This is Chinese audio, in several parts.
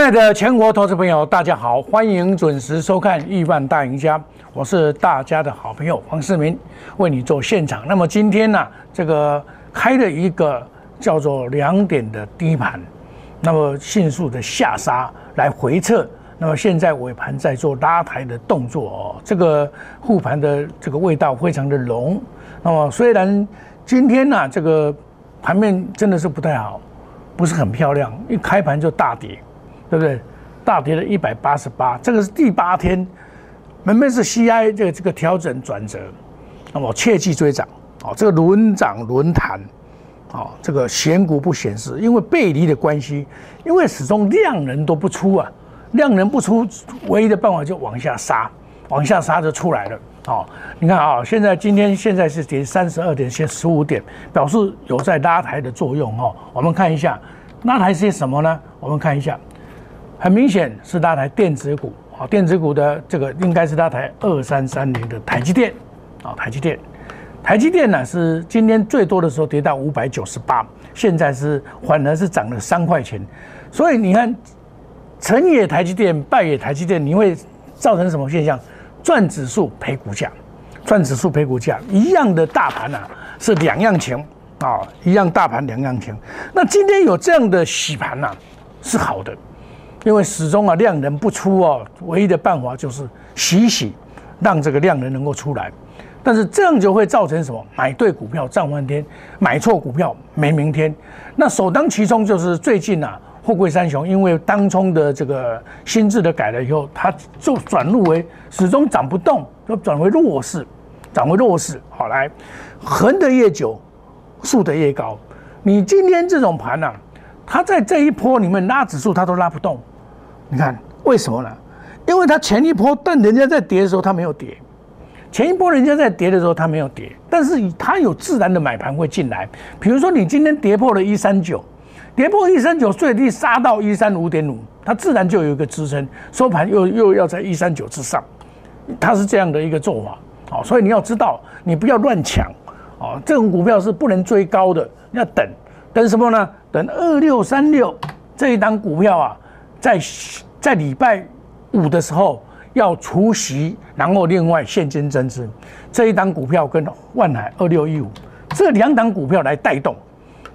亲爱的全国投资朋友，大家好，欢迎准时收看《亿万大赢家》，我是大家的好朋友黄世明，为你做现场。那么今天呢，这个开了一个叫做两点的低盘，那么迅速的下杀来回撤，那么现在尾盘在做拉抬的动作哦，这个护盘的这个味道非常的浓。那么虽然今天呢，这个盘面真的是不太好，不是很漂亮，一开盘就大跌。对不对？大跌了一百八十八，这个是第八天，门门是 CI 这个这个调整转折，那么切记追涨哦，这个轮涨轮弹，哦，这个选股不显示，因为背离的关系，因为始终量能都不出啊，量能不出，唯一的办法就往下杀，往下杀就出来了。哦，你看啊，现在今天现在是跌三十二点，先十五点，表示有在拉抬的作用哦。我们看一下拉抬些什么呢？我们看一下。很明显是那台电子股啊，电子股的这个应该是那台二三三零的台积电啊，台积电，台积电呢是今天最多的时候跌到五百九十八，现在是反而是涨了三块钱，所以你看成也台积电，败也台积电，你会造成什么现象？赚指数赔股价，赚指数赔股价，一样的大盘啊，是两样情啊，一样大盘两样情。那今天有这样的洗盘呐，是好的。因为始终啊量能不出哦，唯一的办法就是洗洗，让这个量能能够出来。但是这样就会造成什么？买对股票涨翻天，买错股票没明天。那首当其冲就是最近啊，富贵三雄因为当冲的这个心智的改了以后，它就转入为始终涨不动，就转为弱势，转为弱势。好来，横的越久，竖的越高。你今天这种盘呢，它在这一波里面拉指数，它都拉不动。你看为什么呢？因为它前一波，但人家在跌的时候它没有跌，前一波人家在跌的时候它没有跌，但是它有自然的买盘会进来。比如说你今天跌破了一三九，跌破一三九最低杀到一三五点五，它自然就有一个支撑，收盘又又要在一三九之上，它是这样的一个做法。好，所以你要知道，你不要乱抢哦，这种股票是不能追高的，要等等什么呢？等二六三六这一档股票啊。在在礼拜五的时候要除息，然后另外现金增资，这一档股票跟万海二六一五这两档股票来带动，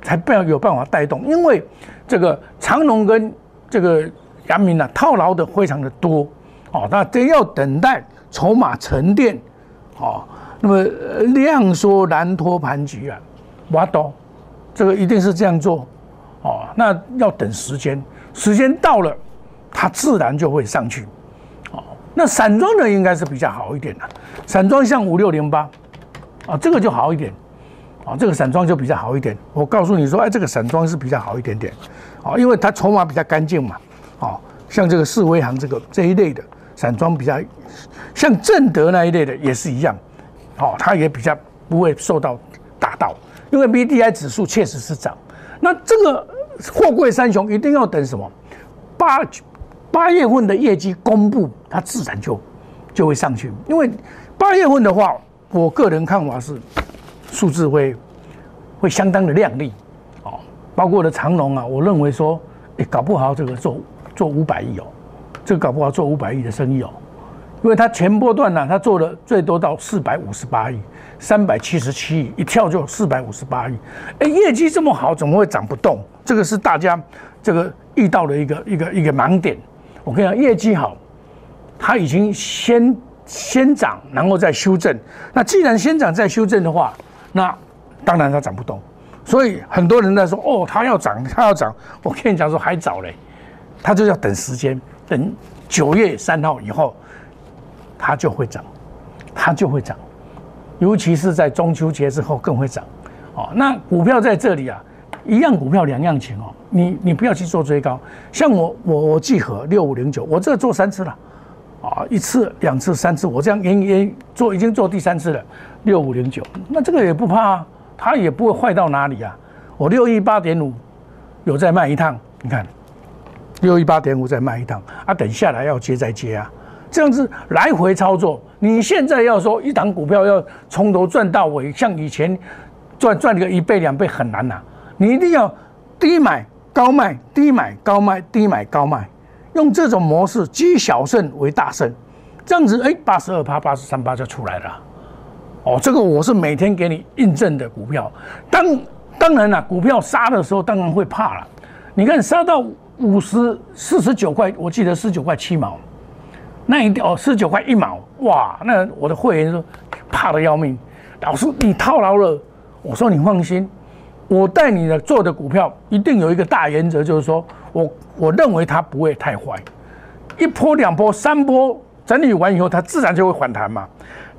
才不要有办法带动，因为这个长隆跟这个阳明啊套牢的非常的多哦，那真要等待筹码沉淀哦，那么量缩难脱盘局啊，挖刀，这个一定是这样做。哦，那要等时间。时间到了，它自然就会上去，哦，那散装的应该是比较好一点的，散装像五六零八，啊，这个就好一点，啊，这个散装就比较好一点。我告诉你说，哎，这个散装是比较好一点点，啊，因为它筹码比较干净嘛，啊，像这个四维行这个这一类的散装比较，像正德那一类的也是一样，哦，它也比较不会受到打到，因为 B D I 指数确实是涨，那这个。货柜三雄一定要等什么？八八月份的业绩公布，它自然就就会上去。因为八月份的话，我个人看法是数字会会相当的靓丽哦。包括的长隆啊，我认为说，哎，搞不好这个做做五百亿哦，这个搞不好做五百亿的生意哦。因为它前波段呢，它做了最多到四百五十八亿，三百七十七亿，一跳就四百五十八亿。哎，业绩这么好，怎么会涨不动？这个是大家这个遇到的一个一个一个盲点。我跟你讲，业绩好，它已经先先涨，然后再修正。那既然先涨再修正的话，那当然它涨不动。所以很多人在说，哦，它要涨，它要涨。我跟你讲说，还早嘞，它就要等时间，等九月三号以后，它就会涨，它就会涨。尤其是在中秋节之后更会涨。哦，那股票在这里啊。一样股票两样情哦，你你不要去做追高，像我我我聚合六五零九，我这做三次了，啊一次两次三次，我这样连连做已经做第三次了，六五零九，那这个也不怕啊，它也不会坏到哪里啊。我六一八点五有再卖一趟，你看六一八点五再卖一趟啊，等下来要接再接啊，这样子来回操作。你现在要说一档股票要从头赚到尾，像以前赚赚个一倍两倍很难呐。你一定要低买高卖，低买高卖，低买高卖，用这种模式积小胜为大胜，这样子哎，八十二趴、八十三趴就出来了。哦，这个我是每天给你印证的股票。当当然了，股票杀的时候当然会怕了。你看杀到五十四十九块，我记得十九块七毛，那一哦十九块一毛，哇！那我的会员说怕的要命。老师，你套牢了。我说你放心，我带你的做的股票一定有一个大原则，就是说我我认为它不会太坏，一波两波三波整理完以后，它自然就会反弹嘛。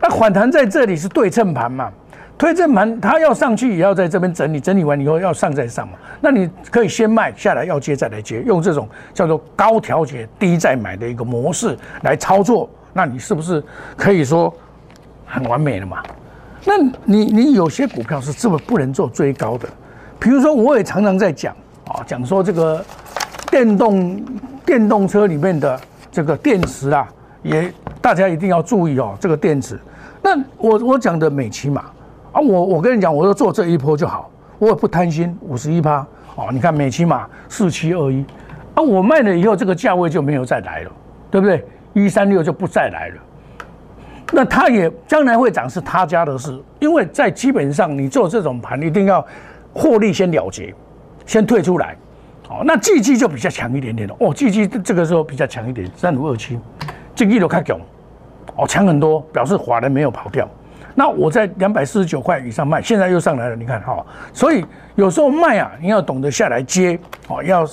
那反弹在这里是对称盘嘛？推正盘它要上去也要在这边整理，整理完以后要上再上嘛。那你可以先卖下来，要接再来接，用这种叫做高调节低再买的一个模式来操作，那你是不是可以说很完美了嘛？那你你有些股票是这么不能做追高的，比如说我也常常在讲啊，讲说这个电动电动车里面的这个电池啊，也大家一定要注意哦，这个电池。那我我讲的美骑马。啊，我我跟你讲，我就做这一波就好，我也不贪心，五十一趴哦。你看美骑马四七二一，啊，我卖了以后，这个价位就没有再来了，对不对？一三六就不再来了。那它也将来会涨，是他家的事，因为在基本上你做这种盘，一定要获利先了结，先退出来。哦，那 G G 就比较强一点点了哦，G G 这个时候比较强一点，三五二七，G G 都开强，哦，强很多，表示华人没有跑掉。那我在两百四十九块以上卖，现在又上来了，你看哈，所以有时候卖啊，你要懂得下来接，哦，要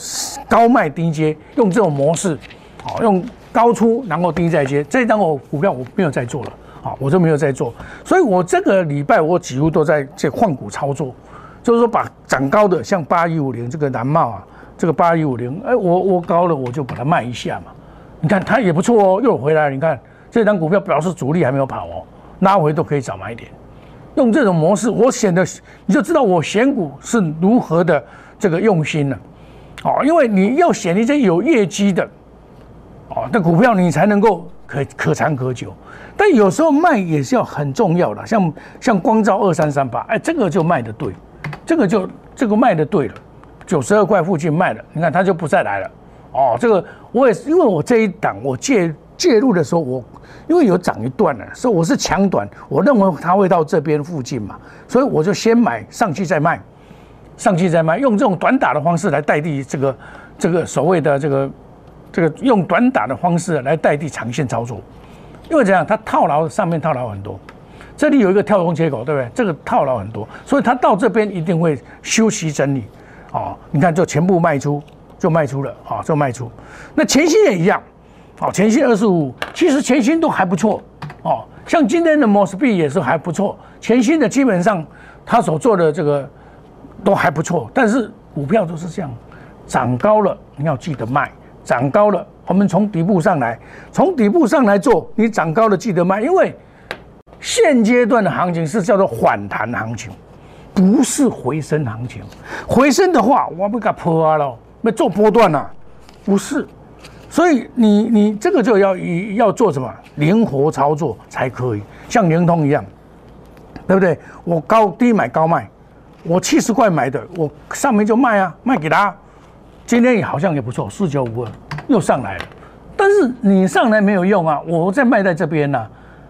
高卖低接，用这种模式，哦，用高出然后低再接。这一张我股票我没有再做了，好，我就没有再做，所以我这个礼拜我几乎都在这换股操作，就是说把涨高的像八一五零这个蓝帽啊，这个八一五零，哎，我我高了我就把它卖一下嘛，你看它也不错哦，又回来，你看这张股票表示主力还没有跑哦。拉回都可以找买点，用这种模式，我选的你就知道我选股是如何的这个用心了，哦，因为你要选一些有业绩的，哦，的股票你才能够可可长可久。但有时候卖也是要很重要的，像像光照二三三八，哎，这个就卖的对，这个就这个卖的对了，九十二块附近卖了，你看它就不再来了，哦，这个我也是，因为我这一档我借。介入的时候，我因为有涨一段了，所以我是强短，我认为它会到这边附近嘛，所以我就先买上去再卖，上去再卖，用这种短打的方式来代替这个这个所谓的这个这个用短打的方式来代替长线操作，因为这样它套牢上面套牢很多，这里有一个跳空缺口，对不对？这个套牢很多，所以它到这边一定会休息整理，哦，你看就全部卖出，就卖出了，啊，就卖出，那前期也一样。好，前新二十五，其实前新都还不错哦。像今天的摩斯币也是还不错，前新的基本上他所做的这个都还不错。但是股票都是这样，涨高了你要记得卖，涨高了我们从底部上来，从底部上来做，你涨高了记得卖，因为现阶段的行情是叫做反弹行情，不是回升行情。回升的话，我不敢破了，那做波段呐，不是。所以你你这个就要要做什么灵活操作才可以，像联通一样，对不对？我高低买高卖，我七十块买的，我上面就卖啊，卖给他。今天也好像也不错，四九五二又上来了。但是你上来没有用啊，我在卖在这边呐，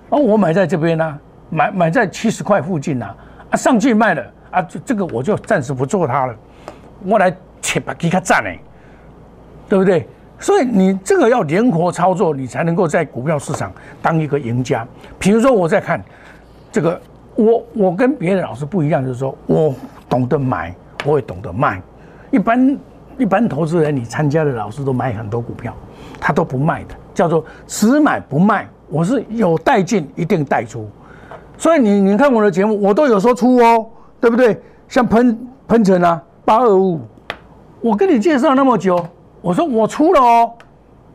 啊，我买在这边呐，买买在七十块附近呐，啊，上去卖了啊，这这个我就暂时不做它了，我来切把给他占嘞，对不对？所以你这个要灵活操作，你才能够在股票市场当一个赢家。比如说，我在看这个，我我跟别的老师不一样，就是说我懂得买，我也懂得卖。一般一般投资人，你参加的老师都买很多股票，他都不卖的，叫做只买不卖。我是有带进，一定带出。所以你你看我的节目，我都有说出哦，对不对？像喷喷泉啊，八二五，我跟你介绍那么久。我说我出了哦，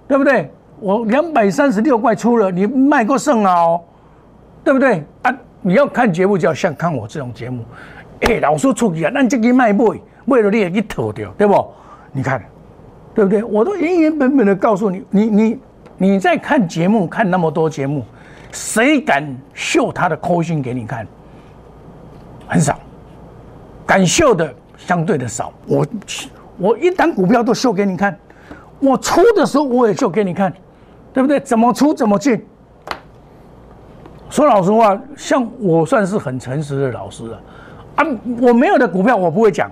对不对？我两百三十六块出了，你卖过剩了哦，对不对？啊，你要看节目就要像看我这种节目，哎，老师出去啊，那这个卖不？为了你也一头掉，对不？你看，对不对？我都原原本本的告诉你，你你你在看节目看那么多节目，谁敢秀他的扣心给你看？很少，敢秀的相对的少。我。我一档股票都秀给你看，我出的时候我也秀给你看，对不对？怎么出怎么进。说老实话，像我算是很诚实的老师了，啊，我没有的股票我不会讲，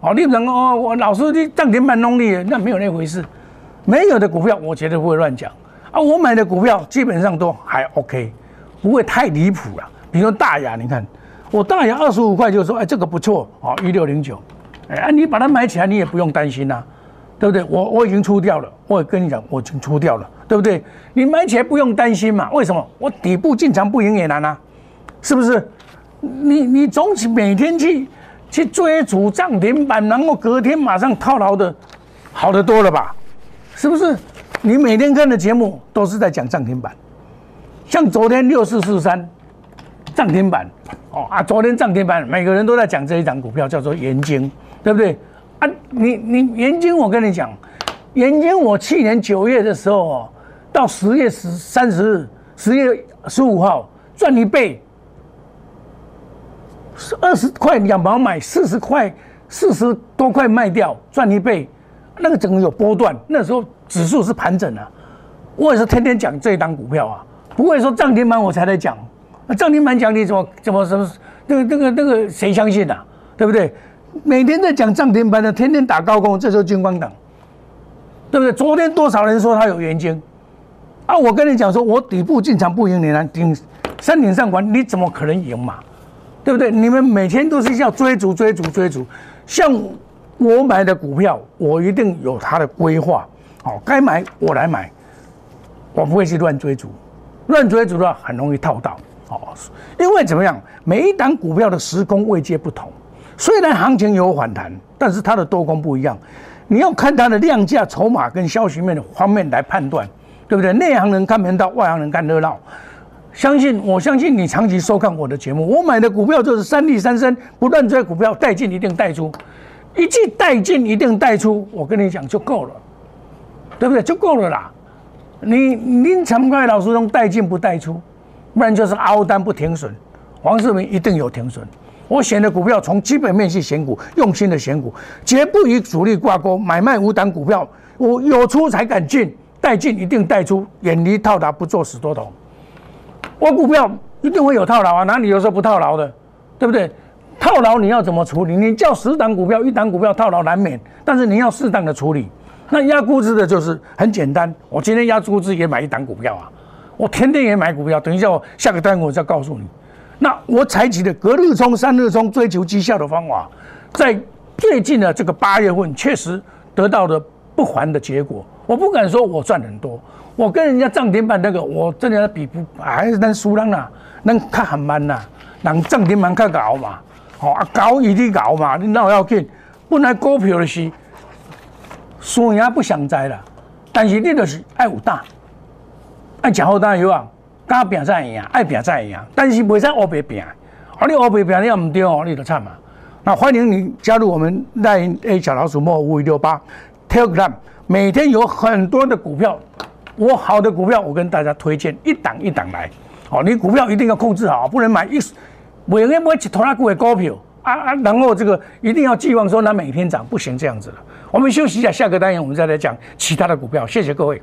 哦，你能哦，我老师你涨停板弄力，那没有那回事，没有的股票我绝对不会乱讲，啊，我买的股票基本上都还 OK，不会太离谱了。比如说大雅，你看我大雅二十五块就说，哎，这个不错，哦，一六零九，哎，你把它买起来，你也不用担心呐，对不对？我我已经出掉了，我也跟你讲，我已经出掉了。对不对？你买起来不用担心嘛？为什么？我底部进场不赢也难啊，是不是？你你总是每天去去追逐涨停板，然后隔天马上套牢的，好的多了吧？是不是？你每天看的节目都是在讲涨停板，像昨天六四四三涨停板哦啊，昨天涨停板，每个人都在讲这一档股票叫做盐晶，对不对？啊，你你元晶，我跟你讲，元晶，我去年九月的时候哦。到十月十三十日，十月十五号赚一倍，二十块两毛买，四十块四十多块卖掉赚一倍，那个整个有波段，那时候指数是盘整啊。我也是天天讲这一档股票啊，不会说涨停板我才来讲，那涨停板讲你怎么怎么什么，那个那个那个谁相信啊？对不对？每天在讲涨停板的，天天打高空，这时候金光党，对不对？昨天多少人说他有原金？啊，我跟你讲说，我底部进场不赢你呢，顶山顶上玩，你怎么可能赢嘛？对不对？你们每天都是要追逐、追逐、追逐。像我买的股票，我一定有它的规划，哦，该买我来买，我不会去乱追逐，乱追逐的话很容易套到。哦，因为怎么样？每一档股票的时空位阶不同，虽然行情有反弹，但是它的多空不一样，你要看它的量价、筹码跟消息面的方面来判断。对不对？内行人看门道，外行人看热闹。相信我相信你长期收看我的节目，我买的股票就是三利三升，不断追股票，带进一定带出，一季带进一定带出，我跟你讲就够了，对不对？就够了啦。你您常快老师用带进不带出，不然就是凹单不停损。黄世明一定有停损。我选的股票从基本面去选股，用心的选股，绝不与主力挂钩，买卖无档股票，我有出才敢进。带进一定带出，远离套牢，不做死多头。我股票一定会有套牢啊，哪里有时候不套牢的，对不对？套牢你要怎么处理？你叫十档股票，一档股票套牢难免，但是你要适当的处理。那压估值的就是很简单，我今天压估值也买一档股票啊，我天天也买股票。等一下我下个单我再告诉你。那我采取的隔日冲、三日冲追求绩效的方法，在最近的这个八月份确实得到了不凡的结果。我不敢说我赚很多，我跟人家涨停板那个，我真的比不还是能输人呐，能看很慢呐，能涨停板看搞嘛，哦啊高一定搞嘛，你哪要紧？本来股票的是输赢不想摘了，但是你就是爱有胆，爱吃好胆有啊，敢拼再赢，爱拼再赢，但是袂使乌白拼，啊你乌白拼你要唔对哦，你就惨嘛。那欢迎你加入我们赖 A 小老鼠莫五五六八 Telegram。每天有很多的股票，我好的股票我跟大家推荐一档一档来，哦，你股票一定要控制好，不能买一，每天不会去投那股的股票啊啊，然后这个一定要寄望说它每天涨，不行这样子了。我们休息一下，下个单元我们再来讲其他的股票。谢谢各位。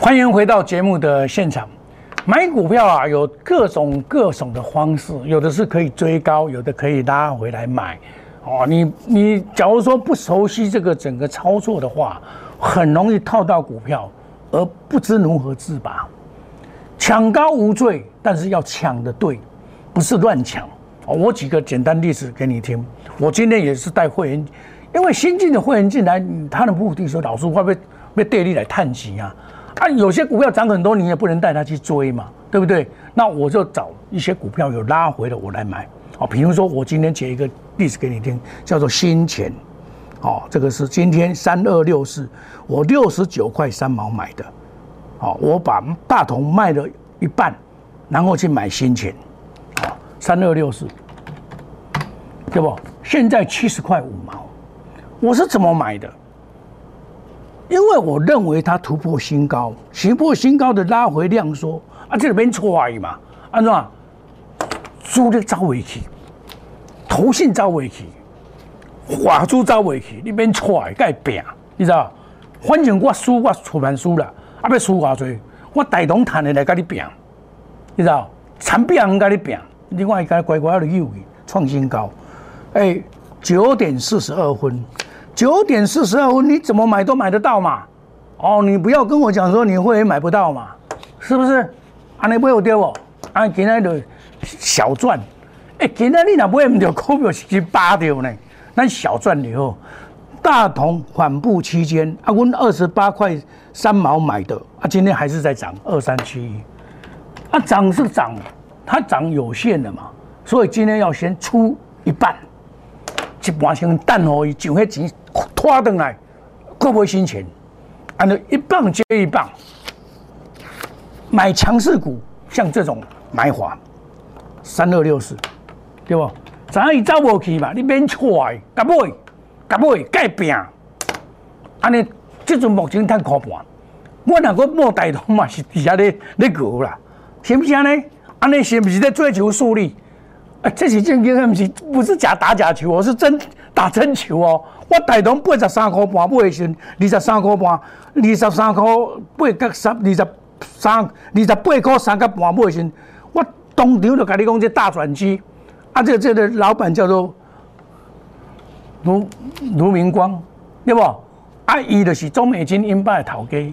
欢迎回到节目的现场。买股票啊，有各种各种的方式，有的是可以追高，有的可以拉回来买。哦，你你假如说不熟悉这个整个操作的话，很容易套到股票，而不知如何自拔。抢高无罪，但是要抢的对，不是乱抢。哦，我举个简单例子给你听。我今天也是带会员，因为新进的会员进来，他的目的说，老师会不会被带你来探息啊？啊，有些股票涨很多，你也不能带他去追嘛，对不对？那我就找一些股票有拉回的，我来买。哦，比如说我今天举一个例子给你听，叫做新钱。哦，这个是今天三二六四，我六十九块三毛买的。哦，我把大同卖了一半，然后去买新钱，哦，三二六四，对不？现在七十块五毛，我是怎么买的？因为我认为它突破新高，突破新高的拉回量缩啊，这里边错嘛，安怎？主力走尾去，投信走尾去，华珠走尾去，你边错该拼，你知道？反正我输我出版输了。啊！要输偌济，我大同赚的来跟你拼，你知道？产品跟你拼，另外一个乖乖的又创新高。哎，九点四十二分，九点四十二分，你怎么买都买得到嘛？哦，你不要跟我讲说你会买不到嘛？是不是？安尼买有对不？啊，今天就小赚。哎，今天你若买唔到股票是八掉呢？咱小赚以后。大同缓步期间，啊，我二十八块三毛买的，啊，今天还是在涨二三七一，啊，涨是涨，它涨有限的嘛，所以今天要先出一半，一半先等可以，就迄钱拖回来，够不新钱，按照一棒接一棒，买强势股，像这种买法，三二六四，对不？咱伊走无去嘛，你免错的，甲买。甲买改变，安尼即阵目前趁可半，我若个莫大同嘛是底下咧咧搞啦，是不是安尼？安尼是不是在追求数利？啊，这是正经的，不是不是假打假球，我是真打真球哦。我大同八十三块半买的时，二十三块半，二十三块八角三，二十三二十八块三角半买的时，我当场就甲你讲这大转机，啊，这这个老板叫做。卢卢明光，对不？啊，伊就是中美金英版的头家。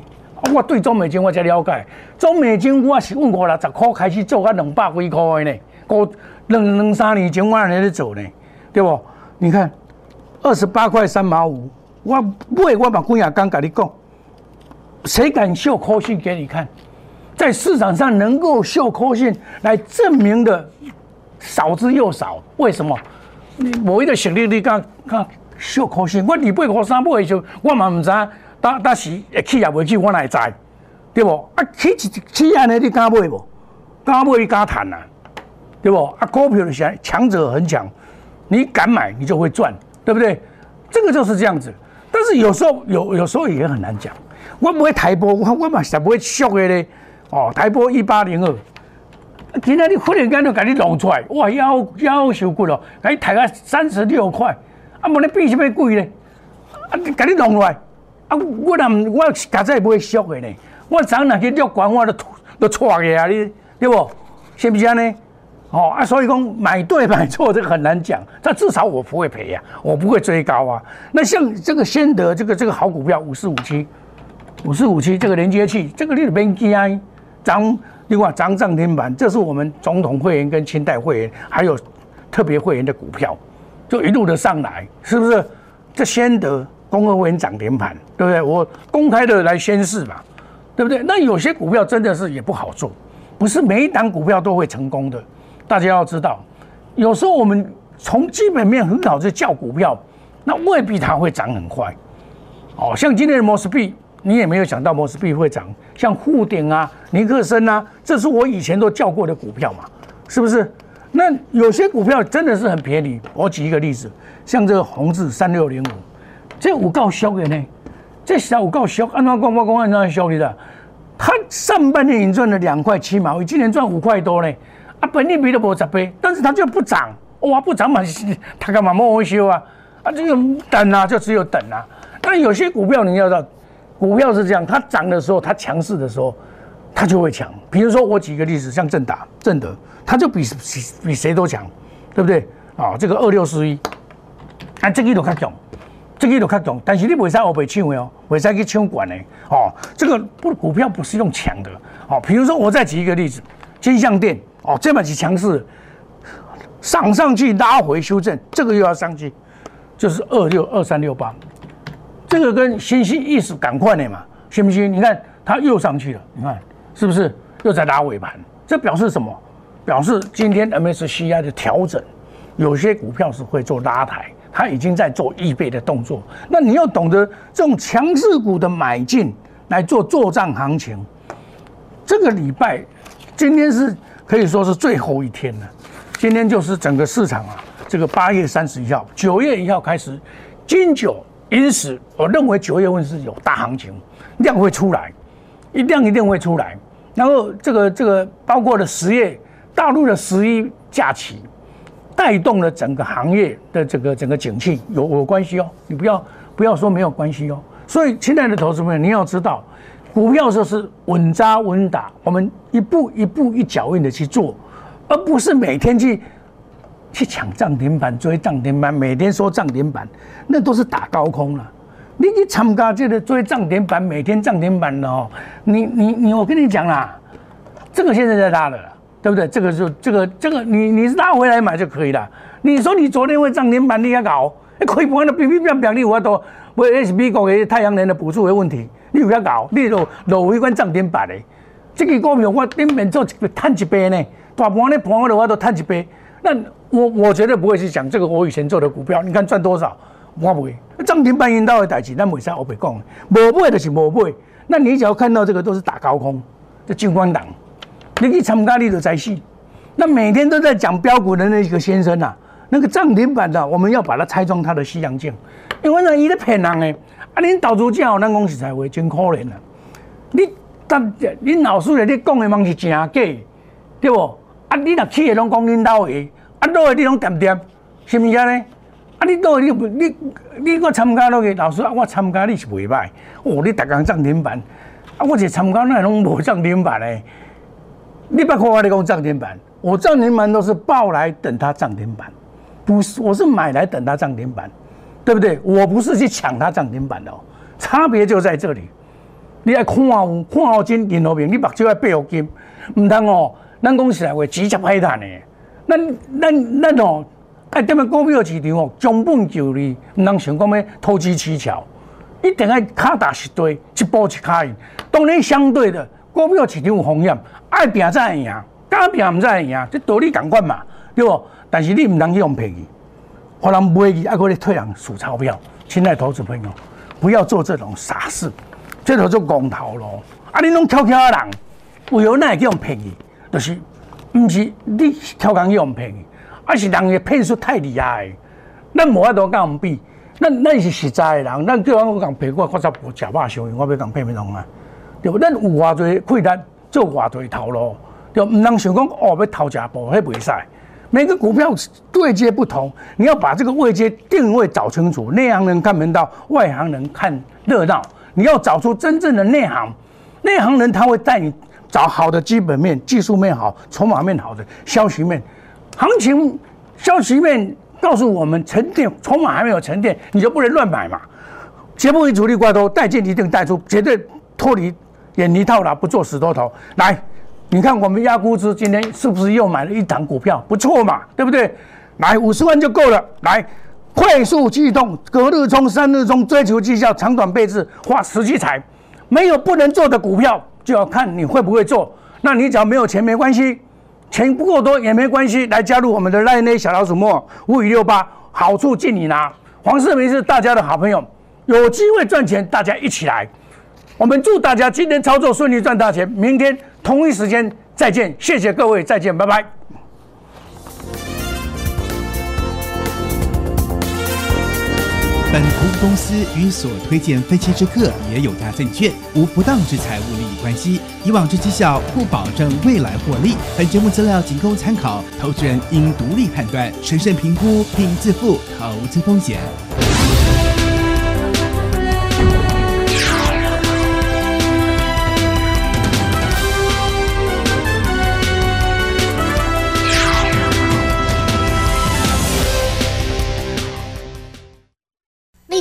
我对中美金我才了解。中美金我是五六十块开始做，到两百几块的呢。过两两三年前我还在做呢，对不？你看，二十八块三毛五，我买我把几啊刚跟你讲，谁敢秀科信给你看？在市场上能够秀科信来证明的少之又少，为什么？你无伊个实力，你讲讲小可信。我二八五三买的时候，我嘛毋知，当当时会去也袂起，我哪会知？对不？啊，去一去安尼，你敢买无？敢买你敢谈呐？对不？啊，股票的强强者很强，你敢买，你就会赚，对不对？这个就是这样子。但是有时候有有时候也很难讲。我不会台波，我我嘛实不会俗的咧。哦，台波一八零二。今天你忽然间就给你弄出来，哇，腰腰受骨咯，给你抬个三十六块，啊，无你比什么贵呢？啊，给你弄出来，啊，我那我实在不会俗的呢，我昨那去六管我都都错去啊，你对不？是不是呢？哦啊，所以讲买对买错这个很难讲，但至少我不会赔呀，我不会追高啊。那像这个先得这个这个好股票五四五七，五四五七这个连接器，这个你别惊，涨。另外，涨涨停板，这是我们总统会员跟清代会员还有特别会员的股票，就一路的上来，是不是？这先得公会会员涨停板，对不对？我公开的来宣示嘛，对不对？那有些股票真的是也不好做，不是每一档股票都会成功的。大家要知道，有时候我们从基本面很好就叫股票，那未必它会涨很快。哦，像今天的摩斯币。你也没有想到摩斯币会涨，像沪顶啊、尼克森啊，这是我以前都叫过的股票嘛，是不是？那有些股票真的是很便宜。我举一个例子，像这个宏志三六零五，这五告销的呢，这小五告销，按照公报公按照销的，它上半年已经赚了两块七毛，今年赚五块多呢，啊，本利比都不十倍，但是它就不涨，哇，不涨嘛，它干嘛莫维修啊？啊，这个等啊，就只有等啊。但有些股票你要知道。股票是这样，它涨的时候，它强势的时候，它就会强。比如说我举一个例子，像正达、正德，它就比比谁都强，对不对？啊，这个二六四一，啊，这个都较强，这个都较强，但是你袂使后背抢的哦，袂使去抢管的哦。这个不股票不是用抢的哦。比如说我再举一个例子，金象店哦，这么是强势，上上去拉回修正，这个又要上去，就是二六二三六八。这个跟新兴意识赶快的嘛，信不信？你看它又上去了，你看是不是又在拉尾盘？这表示什么？表示今天 MSCI 的调整，有些股票是会做拉抬，它已经在做预备的动作。那你要懂得这种强势股的买进来做作战行情。这个礼拜今天是可以说是最后一天了，今天就是整个市场啊，这个八月三十一号、九月一号开始，金九。银十，我认为九月份是有大行情，量会出来，一量一定会出来。然后这个这个包括了十月大陆的十一假期，带动了整个行业的这个整个景气有有关系哦。你不要不要说没有关系哦。所以，亲爱的投资朋友，你要知道，股票就是稳扎稳打，我们一步一步一脚印的去做，而不是每天去。去抢涨停板，追涨停板，每天说涨停板，那都是打高空了。你去参加这个追涨停板，每天涨停板的哦，你你你，我跟你讲啦，这个现在在拉了，对不对？这个就这个这个，你你拉回来买就可以了。你说你昨天会涨停板，你要搞，可以不按照比比比比，你有法多，不是美国的太阳能的补助的问题，你有法搞，你落落一关涨停板的，这个股票我顶面做一赚一倍呢，大盘的盘我的话都赚一倍。那我我绝对不会去讲这个，我以前做的股票，你看赚多少，我不会。涨停板引导的代志，咱未使我白讲，无买就是无买。那你只要看到这个都是打高空，这军官党，你去参加你就在戏。那每天都在讲标股的那个先生呐，那个涨停板的，我们要把它拆装它的西洋镜，因为呢，伊在骗人诶。啊，恁投资者，咱讲实在话，真可怜啊。你但恁老师咧，你讲的嘛是真假，对不？啊，你若去的拢讲恁老的。啊，老的你拢点点，是毋是安尼？啊，你落去你你你我参加落去，老师啊，我参加你是袂歹。哦，你逐工涨停板，啊，我是参加那拢无涨停板诶。你别看我咧讲涨停板，我涨停板都是报来等它涨停板，不是我是买来等它涨停板，对不对？我不是去抢它涨停板的哦，差别就在这里。你爱看有看好金银河平，你目睭爱背好金，唔通哦，咱讲起来话直接歹谈的。咱咱咱哦，爱，踮个股票市场哦，将本就利，唔能想讲咩投机取巧，一定要卡打实对，一步一卡赢。当然相对的，股票市场有风险，爱拼才会赢，敢拼唔才会赢，这道理共款嘛，对不？但是你唔能去用便宜，互人买去，爱过来退人数钞票。亲爱投资朋友，不要做这种傻事，这叫做公头咯。啊，你拢悄悄的人，为何那会用便宜？就是。毋是你挑工去用骗，而是人嘅骗术太厉害。咱无法度甲人比，咱咱是实在的人，咱叫我讲骗我，我才无食饱上，我要讲骗咩弄啊？对不？咱有偌侪困难，做偌侪头路，就毋通想讲哦要偷食步，迄袂使。每个股票对接不同，你要把这个位阶定位找清楚。内行人看门道，外行人看热闹。你要找出真正的内行，内行人他会带你。找好的基本面、技术面好、筹码面好的消息面，行情消息面告诉我们沉淀，筹码还没有沉淀，你就不能乱买嘛。绝不会主力挂钩，带进一定带出，绝对脱离远离套牢，不做死多头。来，你看我们压估值今天是不是又买了一档股票？不错嘛，对不对？来，五十万就够了。来，快速机动，隔日冲、三日冲，追求绩效，长短配置，画实际财，没有不能做的股票。就要看你会不会做，那你只要没有钱没关系，钱不够多也没关系，来加入我们的赖内小老鼠莫五五六八，好处尽你拿。黄世明是大家的好朋友，有机会赚钱，大家一起来。我们祝大家今天操作顺利赚大钱，明天同一时间再见，谢谢各位，再见，拜拜。本投资公司与所推荐分期之客也有大证券无不当之财务利益关系，以往之绩效不保证未来获利。本节目资料仅供参考，投资人应独立判断、审慎评估并自负投资风险。